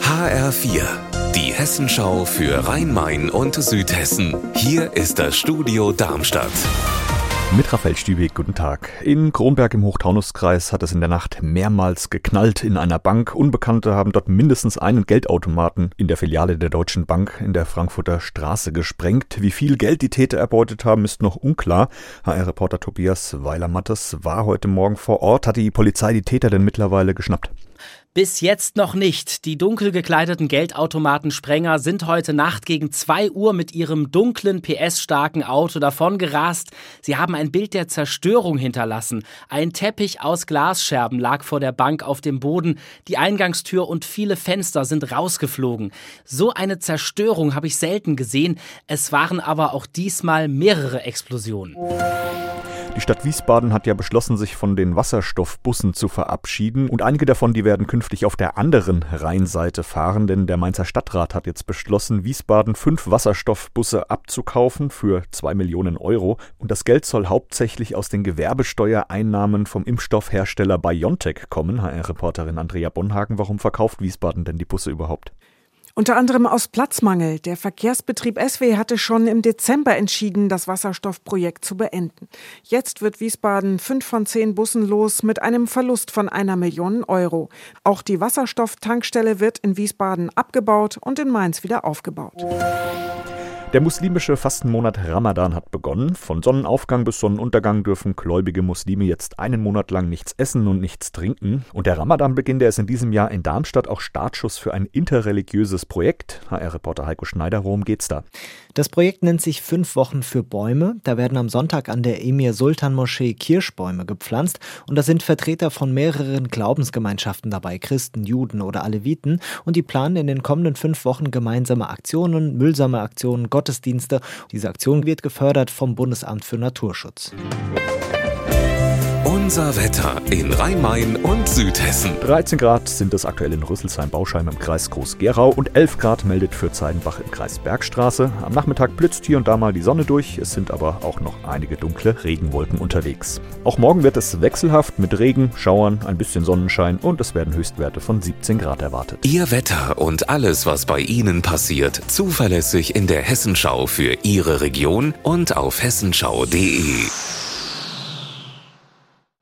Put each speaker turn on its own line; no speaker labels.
HR4, die Hessenschau für Rhein-Main und Südhessen. Hier ist das Studio Darmstadt.
Mit Raphael Stübig, guten Tag. In Kronberg im Hochtaunuskreis hat es in der Nacht mehrmals geknallt in einer Bank. Unbekannte haben dort mindestens einen Geldautomaten in der Filiale der Deutschen Bank in der Frankfurter Straße gesprengt. Wie viel Geld die Täter erbeutet haben, ist noch unklar. HR-Reporter Tobias Weiler-Mattes war heute Morgen vor Ort. Hat die Polizei die Täter denn mittlerweile geschnappt?
Bis jetzt noch nicht. Die dunkel gekleideten Geldautomatensprenger sind heute Nacht gegen 2 Uhr mit ihrem dunklen, PS-starken Auto davongerast. Sie haben ein Bild der Zerstörung hinterlassen. Ein Teppich aus Glasscherben lag vor der Bank auf dem Boden. Die Eingangstür und viele Fenster sind rausgeflogen. So eine Zerstörung habe ich selten gesehen. Es waren aber auch diesmal mehrere Explosionen.
Die Stadt Wiesbaden hat ja beschlossen, sich von den Wasserstoffbussen zu verabschieden. Und einige davon, die werden künftig auf der anderen Rheinseite fahren, denn der Mainzer Stadtrat hat jetzt beschlossen, Wiesbaden fünf Wasserstoffbusse abzukaufen für zwei Millionen Euro. Und das Geld soll hauptsächlich aus den Gewerbesteuereinnahmen vom Impfstoffhersteller BioNTech kommen. HR-Reporterin Andrea Bonhagen, warum verkauft Wiesbaden denn die Busse überhaupt?
Unter anderem aus Platzmangel. Der Verkehrsbetrieb SW hatte schon im Dezember entschieden, das Wasserstoffprojekt zu beenden. Jetzt wird Wiesbaden fünf von zehn Bussen los mit einem Verlust von einer Million Euro. Auch die Wasserstofftankstelle wird in Wiesbaden abgebaut und in Mainz wieder aufgebaut.
Der muslimische Fastenmonat Ramadan hat begonnen. Von Sonnenaufgang bis Sonnenuntergang dürfen gläubige Muslime jetzt einen Monat lang nichts essen und nichts trinken. Und der Ramadan-Beginn, der ist in diesem Jahr in Darmstadt auch Startschuss für ein interreligiöses Projekt. HR-Reporter Heiko Schneider, worum geht's da?
Das Projekt nennt sich Fünf Wochen für Bäume. Da werden am Sonntag an der Emir Sultan Moschee Kirschbäume gepflanzt. Und da sind Vertreter von mehreren Glaubensgemeinschaften dabei, Christen, Juden oder Aleviten. Und die planen in den kommenden fünf Wochen gemeinsame Aktionen, müllsame Aktionen, Gott Gottesdienste. Diese Aktion wird gefördert vom Bundesamt für Naturschutz.
Unser Wetter in Rhein-Main und Südhessen.
13 Grad sind es aktuell in Rüsselsheim-Bauscheim im Kreis Groß-Gerau und 11 Grad meldet für Zeidenbach im Kreis Bergstraße. Am Nachmittag blitzt hier und da mal die Sonne durch, es sind aber auch noch einige dunkle Regenwolken unterwegs. Auch morgen wird es wechselhaft mit Regen, Schauern, ein bisschen Sonnenschein und es werden Höchstwerte von 17 Grad erwartet.
Ihr Wetter und alles, was bei Ihnen passiert, zuverlässig in der Hessenschau für Ihre Region und auf hessenschau.de.